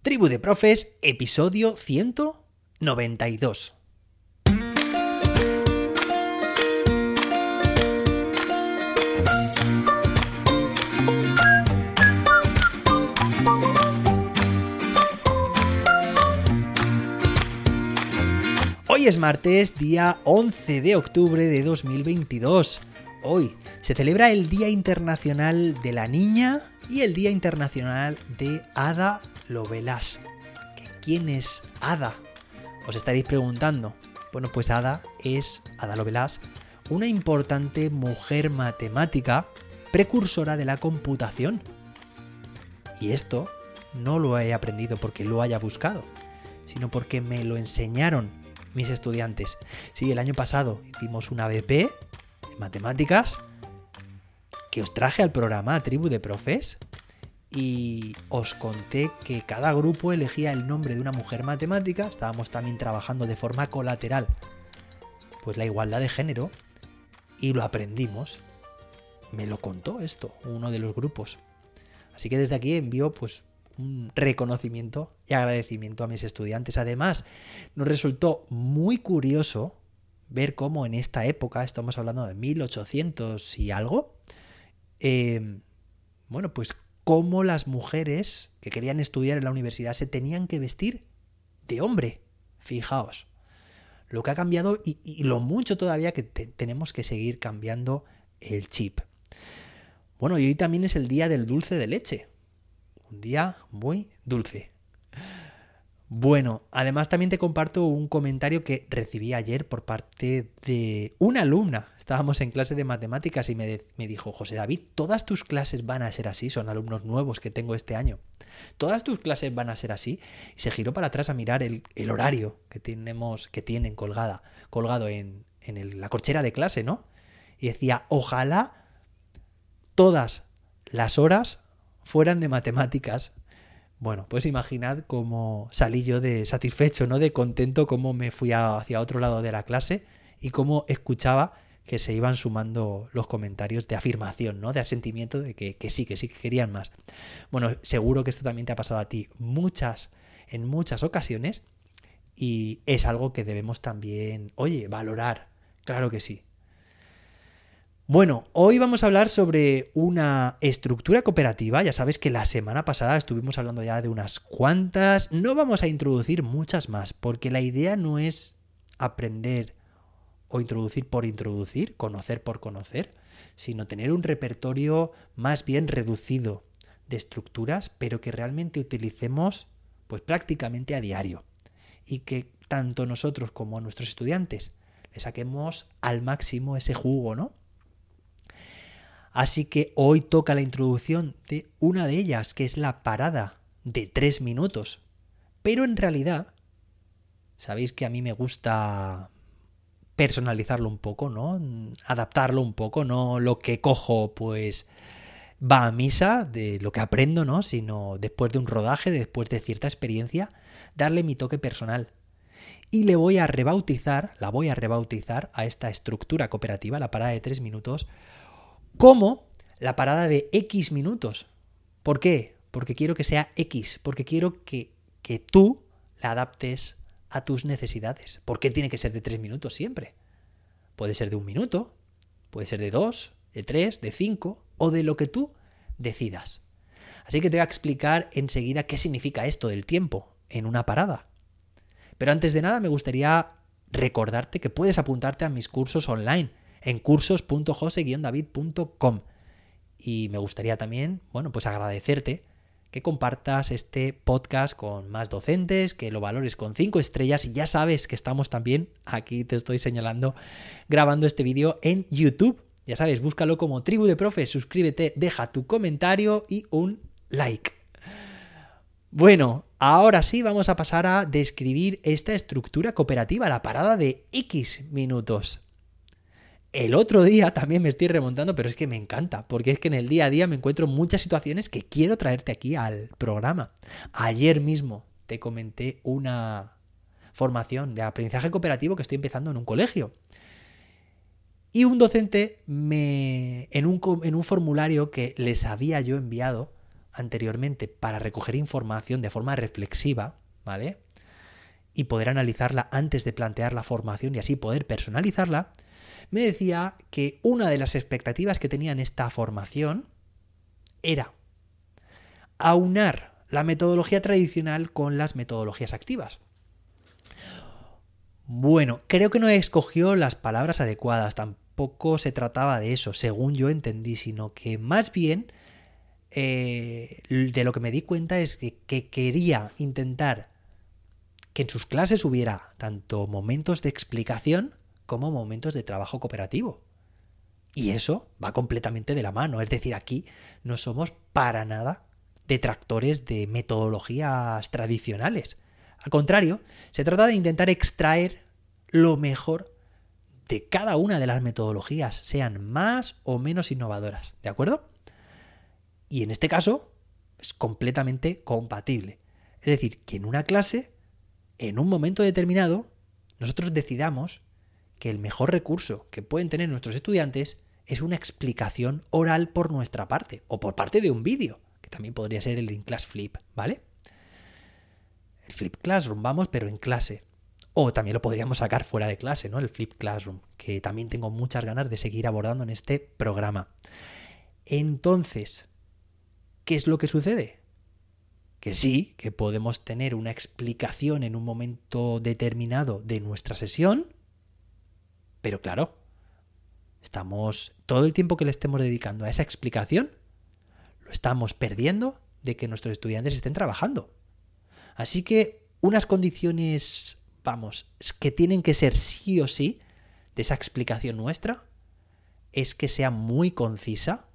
Tribu de Profes, episodio 192. Hoy es martes, día 11 de octubre de 2022. Hoy se celebra el Día Internacional de la Niña y el Día Internacional de Ada Lovelace. ¿Quién es Ada? Os estaréis preguntando. Bueno, pues Ada es Ada Lovelace, una importante mujer matemática precursora de la computación. Y esto no lo he aprendido porque lo haya buscado, sino porque me lo enseñaron mis estudiantes. Sí, el año pasado hicimos una BP de matemáticas que os traje al programa Tribu de Profes y os conté que cada grupo elegía el nombre de una mujer matemática, estábamos también trabajando de forma colateral, pues la igualdad de género, y lo aprendimos. Me lo contó esto, uno de los grupos. Así que desde aquí envío pues un reconocimiento y agradecimiento a mis estudiantes. Además, nos resultó muy curioso ver cómo en esta época, estamos hablando de 1800 y algo, eh, bueno, pues cómo las mujeres que querían estudiar en la universidad se tenían que vestir de hombre. Fijaos, lo que ha cambiado y, lo mucho todavía que tenemos que seguir cambiando el chip. Bueno, y hoy también es el día del dulce de leche. Un día muy dulce. Bueno, además también te comparto un comentario que recibí ayer por parte de una alumna. Estábamos en clase de matemáticas y me, dijo, José David, todas tus clases van a ser así, son alumnos nuevos que tengo este año. Todas tus clases van a ser así. Y se giró para atrás a mirar el, horario que tenemos, que tienen colgada, colgado en, la corchera de clase, ¿no? Y decía, ojalá todas las horas fueran de matemáticas bueno, pues imaginad cómo salí yo de satisfecho, ¿no? De contento, cómo me fui hacia otro lado de la clase y cómo escuchaba que se iban sumando los comentarios de afirmación, ¿no? De asentimiento de que, que sí, que sí, que querían más. Bueno, seguro que esto también te ha pasado a ti muchas, en muchas ocasiones y es algo que debemos también, oye, valorar. Claro que sí. Bueno, hoy vamos a hablar sobre una estructura cooperativa. Ya sabes que la semana pasada estuvimos hablando ya de unas cuantas. No vamos a introducir muchas más, porque la idea no es aprender o introducir por introducir, conocer por conocer, sino tener un repertorio más bien reducido de estructuras, pero que realmente utilicemos pues prácticamente a diario y que tanto nosotros como nuestros estudiantes le saquemos al máximo ese jugo, ¿no? Así que hoy toca la introducción de una de ellas, que es la parada de tres minutos. Pero en realidad, sabéis que a mí me gusta personalizarlo un poco, ¿no? Adaptarlo un poco, no lo que cojo pues va a misa de lo que aprendo, ¿no? Sino después de un rodaje, después de cierta experiencia, darle mi toque personal. Y le voy a rebautizar, la voy a rebautizar a esta estructura cooperativa, la parada de tres minutos, como la parada de X minutos. ¿Por qué? Porque quiero que sea X, porque quiero que, que tú la adaptes a tus necesidades. ¿Por qué tiene que ser de tres minutos siempre? Puede ser de un minuto, puede ser de dos, de tres, de cinco o de lo que tú decidas. Así que te voy a explicar enseguida qué significa esto del tiempo en una parada. Pero antes de nada me gustaría recordarte que puedes apuntarte a mis cursos online en cursos.jose-david.com. Y me gustaría también, bueno, pues agradecerte que compartas este podcast con más docentes, que lo valores con cinco estrellas y ya sabes que estamos también, aquí te estoy señalando, grabando este vídeo en YouTube. Ya sabes, búscalo como Tribu de Profes, suscríbete, deja tu comentario y un like. Bueno, ahora sí vamos a pasar a describir esta estructura cooperativa, la parada de X minutos. El otro día también me estoy remontando, pero es que me encanta, porque es que en el día a día me encuentro muchas situaciones que quiero traerte aquí al programa. Ayer mismo te comenté una formación de aprendizaje cooperativo que estoy empezando en un colegio. Y un docente me, en, un, en un formulario que les había yo enviado anteriormente para recoger información de forma reflexiva, ¿vale? Y poder analizarla antes de plantear la formación y así poder personalizarla, me decía que una de las expectativas que tenía en esta formación era aunar la metodología tradicional con las metodologías activas. Bueno, creo que no escogió las palabras adecuadas, tampoco se trataba de eso, según yo entendí, sino que más bien eh, de lo que me di cuenta es que, que quería intentar que en sus clases hubiera tanto momentos de explicación como momentos de trabajo cooperativo. Y eso va completamente de la mano. Es decir, aquí no somos para nada detractores de metodologías tradicionales. Al contrario, se trata de intentar extraer lo mejor de cada una de las metodologías, sean más o menos innovadoras. ¿De acuerdo? Y en este caso es completamente compatible. Es decir, que en una clase, en un momento determinado, nosotros decidamos que el mejor recurso que pueden tener nuestros estudiantes es una explicación oral por nuestra parte o por parte de un vídeo, que también podría ser el in-class flip, ¿vale? El flip classroom, vamos, pero en clase. O también lo podríamos sacar fuera de clase, ¿no? El flip classroom, que también tengo muchas ganas de seguir abordando en este programa. Entonces, ¿qué es lo que sucede? Que sí, que podemos tener una explicación en un momento determinado de nuestra sesión, pero claro, estamos todo el tiempo que le estemos dedicando a esa explicación, lo estamos perdiendo de que nuestros estudiantes estén trabajando. Así que unas condiciones, vamos, que tienen que ser sí o sí de esa explicación nuestra es que sea muy concisa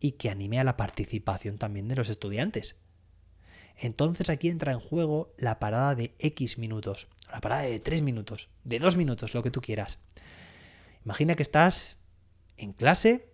y que anime a la participación también de los estudiantes. Entonces aquí entra en juego la parada de X minutos, la parada de 3 minutos, de 2 minutos, lo que tú quieras. Imagina que estás en clase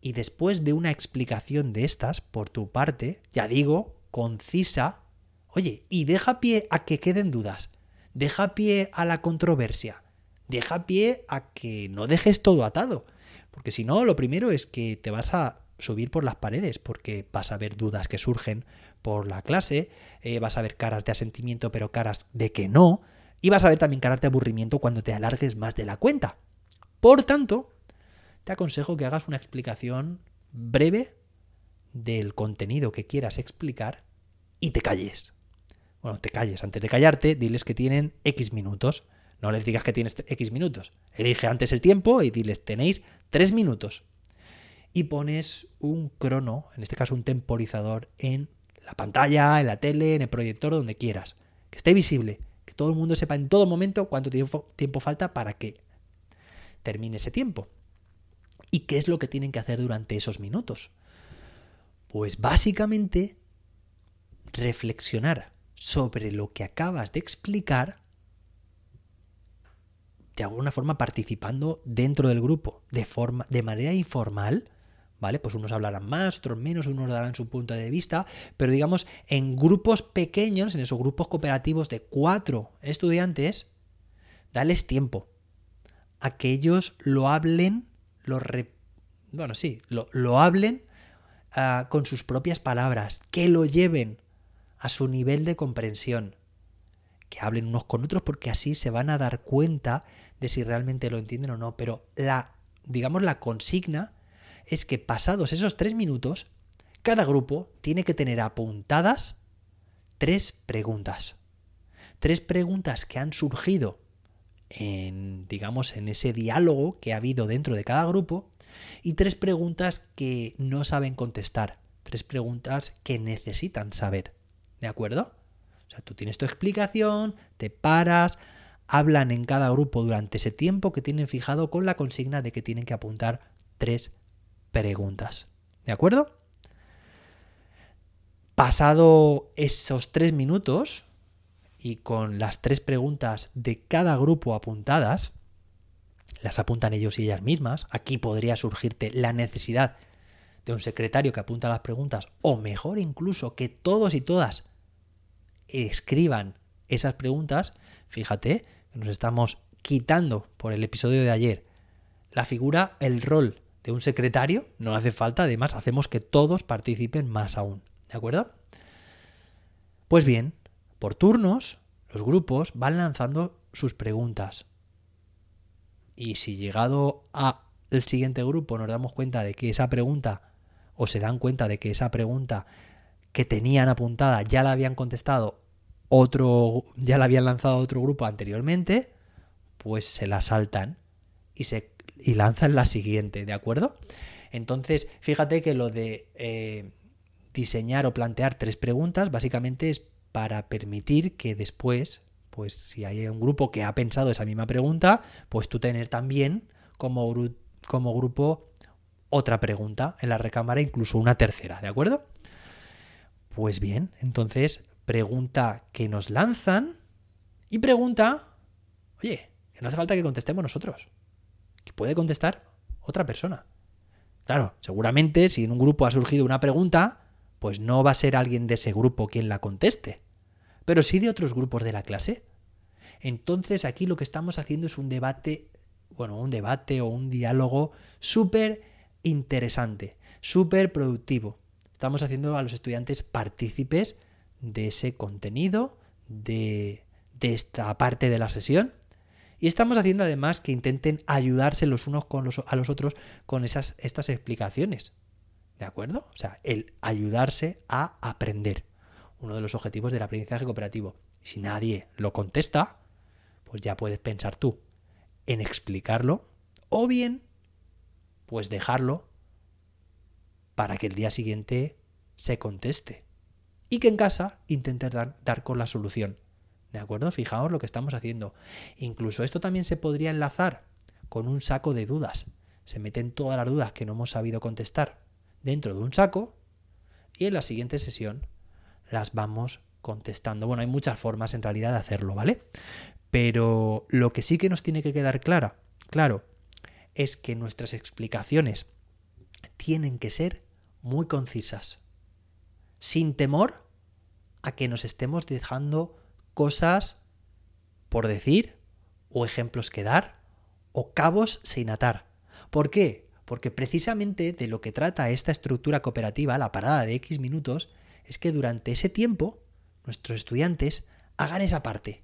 y después de una explicación de estas por tu parte, ya digo, concisa, oye, y deja pie a que queden dudas, deja pie a la controversia, deja pie a que no dejes todo atado, porque si no, lo primero es que te vas a subir por las paredes, porque vas a ver dudas que surgen por la clase, eh, vas a ver caras de asentimiento, pero caras de que no, y vas a ver también caras de aburrimiento cuando te alargues más de la cuenta. Por tanto, te aconsejo que hagas una explicación breve del contenido que quieras explicar y te calles. Bueno, te calles. Antes de callarte, diles que tienen X minutos. No les digas que tienes X minutos. Elige antes el tiempo y diles, tenéis 3 minutos y pones un crono, en este caso un temporizador, en la pantalla, en la tele, en el proyector, donde quieras. Que esté visible, que todo el mundo sepa en todo momento cuánto tiempo, tiempo falta para que termine ese tiempo. ¿Y qué es lo que tienen que hacer durante esos minutos? Pues básicamente reflexionar sobre lo que acabas de explicar de alguna forma participando dentro del grupo, de, forma, de manera informal, ¿vale? Pues unos hablarán más, otros menos, unos darán su punto de vista, pero digamos en grupos pequeños, en esos grupos cooperativos de cuatro estudiantes, dales tiempo a que ellos lo hablen, lo bueno, sí, lo, lo hablen uh, con sus propias palabras, que lo lleven a su nivel de comprensión, que hablen unos con otros porque así se van a dar cuenta de si realmente lo entienden o no, pero la, digamos, la consigna es que pasados esos tres minutos, cada grupo tiene que tener apuntadas tres preguntas. Tres preguntas que han surgido en, digamos, en ese diálogo que ha habido dentro de cada grupo y tres preguntas que no saben contestar. Tres preguntas que necesitan saber. ¿De acuerdo? O sea, tú tienes tu explicación, te paras, hablan en cada grupo durante ese tiempo que tienen fijado con la consigna de que tienen que apuntar tres preguntas. ¿De acuerdo? Pasado esos tres minutos y con las tres preguntas de cada grupo apuntadas, las apuntan ellos y ellas mismas. Aquí podría surgirte la necesidad de un secretario que apunta las preguntas, o mejor incluso que todos y todas escriban esas preguntas. Fíjate nos estamos quitando por el episodio de ayer la figura, el rol de un secretario, no hace falta, además hacemos que todos participen más aún. ¿De acuerdo? Pues bien, por turnos, los grupos van lanzando sus preguntas. Y si llegado a el siguiente grupo nos damos cuenta de que esa pregunta, o se dan cuenta de que esa pregunta que tenían apuntada ya la habían contestado otro, ya la habían lanzado otro grupo anteriormente, pues se la saltan y se y lanzan la siguiente, ¿de acuerdo? Entonces, fíjate que lo de eh, diseñar o plantear tres preguntas básicamente es para permitir que después, pues si hay un grupo que ha pensado esa misma pregunta, pues tú tener también como, como grupo otra pregunta en la recámara, incluso una tercera, ¿de acuerdo? Pues bien, entonces pregunta que nos lanzan y pregunta, oye, que no hace falta que contestemos nosotros, puede contestar otra persona. Claro, seguramente si en un grupo ha surgido una pregunta, pues no va a ser alguien de ese grupo quien la conteste, pero sí de otros grupos de la clase. Entonces aquí lo que estamos haciendo es un debate, bueno, un debate o un diálogo súper interesante, súper productivo. Estamos haciendo a los estudiantes partícipes de ese contenido, de, de esta parte de la sesión. Y estamos haciendo además que intenten ayudarse los unos con los, a los otros con esas, estas explicaciones. ¿De acuerdo? O sea, el ayudarse a aprender. Uno de los objetivos del aprendizaje cooperativo. Si nadie lo contesta, pues ya puedes pensar tú en explicarlo o bien, pues dejarlo para que el día siguiente se conteste. Y que en casa intentes dar, dar con la solución. ¿De acuerdo? Fijaos lo que estamos haciendo. Incluso esto también se podría enlazar con un saco de dudas. Se meten todas las dudas que no hemos sabido contestar dentro de un saco y en la siguiente sesión las vamos contestando. Bueno, hay muchas formas en realidad de hacerlo, ¿vale? Pero lo que sí que nos tiene que quedar clara, claro, es que nuestras explicaciones tienen que ser muy concisas, sin temor a que nos estemos dejando cosas por decir, o ejemplos que dar, o cabos sin atar. ¿Por qué? porque precisamente de lo que trata esta estructura cooperativa, la parada de X minutos, es que durante ese tiempo nuestros estudiantes hagan esa parte.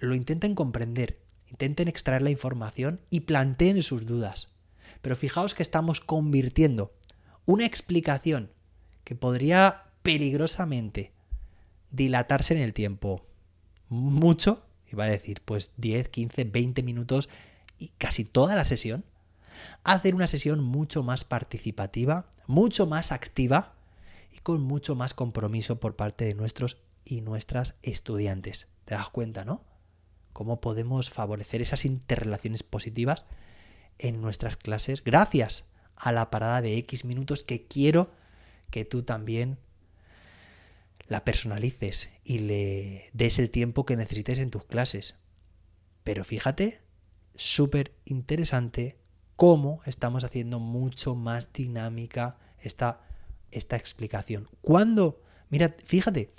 Lo intenten comprender, intenten extraer la información y planteen sus dudas. Pero fijaos que estamos convirtiendo una explicación que podría peligrosamente dilatarse en el tiempo mucho, iba a decir pues 10, 15, 20 minutos y casi toda la sesión, hacer una sesión mucho más participativa, mucho más activa y con mucho más compromiso por parte de nuestros y nuestras estudiantes. ¿Te das cuenta, no? Cómo podemos favorecer esas interrelaciones positivas en nuestras clases gracias a la parada de X minutos que quiero que tú también la personalices y le des el tiempo que necesites en tus clases. Pero fíjate, súper interesante cómo estamos haciendo mucho más dinámica esta, esta explicación. Cuando, mira, fíjate,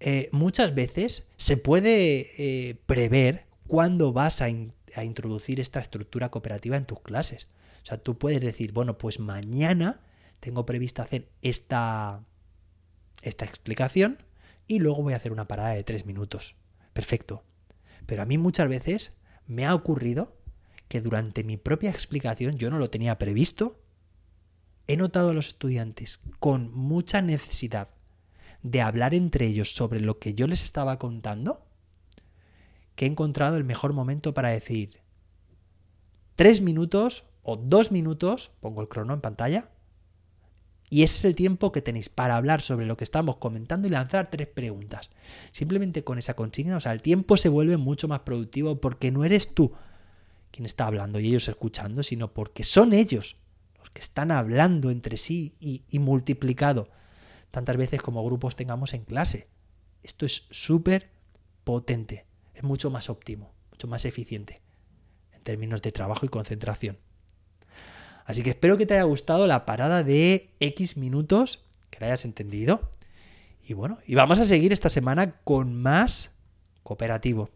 eh, muchas veces se puede eh, prever cuándo vas a, a introducir esta estructura cooperativa en tus clases. O sea, tú puedes decir, bueno, pues mañana tengo previsto hacer esta, esta explicación y luego voy a hacer una parada de tres minutos. Perfecto. Pero a mí muchas veces me ha ocurrido que durante mi propia explicación yo no lo tenía previsto, he notado a los estudiantes con mucha necesidad de hablar entre ellos sobre lo que yo les estaba contando, que he encontrado el mejor momento para decir tres minutos o dos minutos, pongo el crono en pantalla, y ese es el tiempo que tenéis para hablar sobre lo que estamos comentando y lanzar tres preguntas. Simplemente con esa consigna, o sea, el tiempo se vuelve mucho más productivo porque no eres tú quien está hablando y ellos escuchando, sino porque son ellos los que están hablando entre sí y, multiplicado tantas veces como grupos tengamos en clase. Esto es súper potente, es mucho más óptimo, mucho más eficiente en términos de trabajo y concentración. Así que espero que te haya gustado la parada de X minutos, que la hayas entendido. Y bueno, y vamos a seguir esta semana con más cooperativo.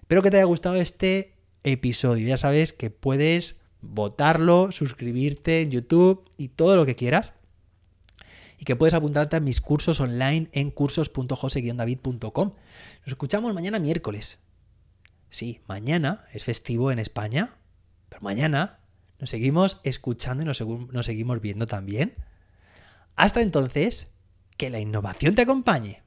Espero que te haya gustado este episodio. Ya sabes que puedes votarlo, suscribirte en YouTube y todo lo que quieras. Y que puedes apuntarte a mis cursos online en cursos.jose-david.com. Nos escuchamos mañana miércoles. Sí, mañana es festivo en España, pero mañana nos seguimos escuchando y nos, seguimos viendo también. Hasta entonces, que la innovación te acompañe.